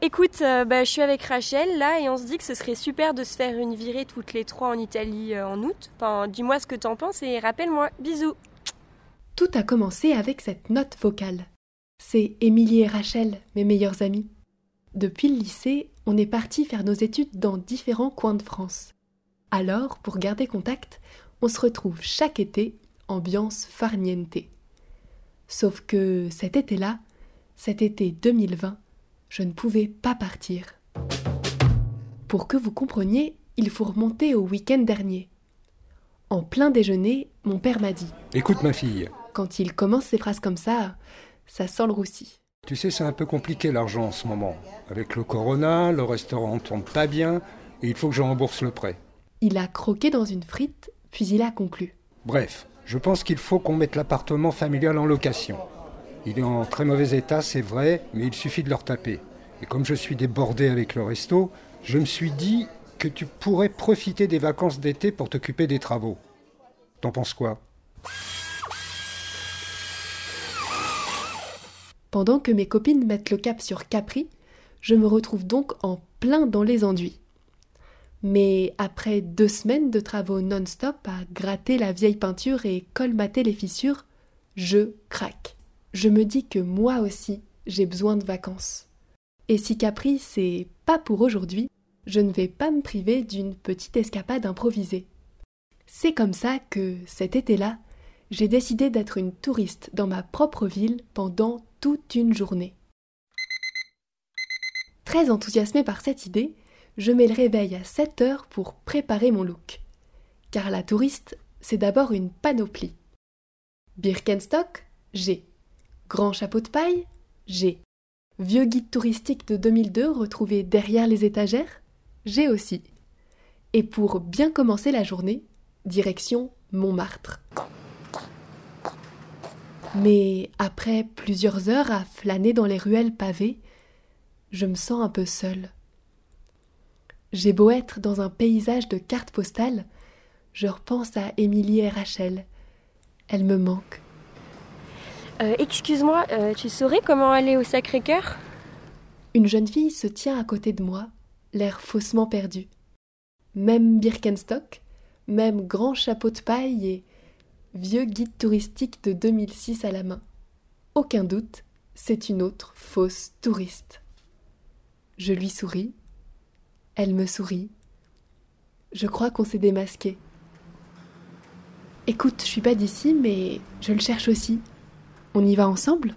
écoute, euh, bah, je suis avec Rachel là et on se dit que ce serait super de se faire une virée toutes les trois en Italie euh, en août. Dis-moi ce que t'en penses et rappelle-moi. Bisous. Tout a commencé avec cette note vocale. C'est Émilie et Rachel, mes meilleures amies. Depuis le lycée, on est parti faire nos études dans différents coins de France. Alors, pour garder contact, on se retrouve chaque été, ambiance farniente. Sauf que cet été-là, cet été 2020, je ne pouvais pas partir. Pour que vous compreniez, il faut remonter au week-end dernier. En plein déjeuner, mon père m'a dit Écoute ma fille. Quand il commence ses phrases comme ça, ça sent le roussi. Tu sais, c'est un peu compliqué l'argent en ce moment. Avec le corona, le restaurant ne tourne pas bien et il faut que je rembourse le prêt. Il a croqué dans une frite, puis il a conclu. Bref, je pense qu'il faut qu'on mette l'appartement familial en location. Il est en très mauvais état, c'est vrai, mais il suffit de le retaper. Et comme je suis débordé avec le resto, je me suis dit que tu pourrais profiter des vacances d'été pour t'occuper des travaux. T'en penses quoi? Pendant que mes copines mettent le cap sur Capri, je me retrouve donc en plein dans les enduits. Mais après deux semaines de travaux non-stop à gratter la vieille peinture et colmater les fissures, je craque je me dis que moi aussi, j'ai besoin de vacances. Et si Capri, c'est pas pour aujourd'hui, je ne vais pas me priver d'une petite escapade improvisée. C'est comme ça que, cet été-là, j'ai décidé d'être une touriste dans ma propre ville pendant toute une journée. Très enthousiasmée par cette idée, je mets le réveil à 7 heures pour préparer mon look. Car la touriste, c'est d'abord une panoplie. Birkenstock, j'ai. Grand chapeau de paille J'ai. Vieux guide touristique de 2002 retrouvé derrière les étagères J'ai aussi. Et pour bien commencer la journée, direction Montmartre. Mais après plusieurs heures à flâner dans les ruelles pavées, je me sens un peu seule. J'ai beau être dans un paysage de cartes postales, je repense à Émilie et Rachel. Elles me manquent. Euh, excuse-moi, euh, tu saurais comment aller au Sacré-Cœur? Une jeune fille se tient à côté de moi, l'air faussement perdu. Même Birkenstock, même grand chapeau de paille et vieux guide touristique de 2006 à la main. Aucun doute, c'est une autre fausse touriste. Je lui souris, elle me sourit. Je crois qu'on s'est démasqué. Écoute, je suis pas d'ici, mais je le cherche aussi. On y va ensemble?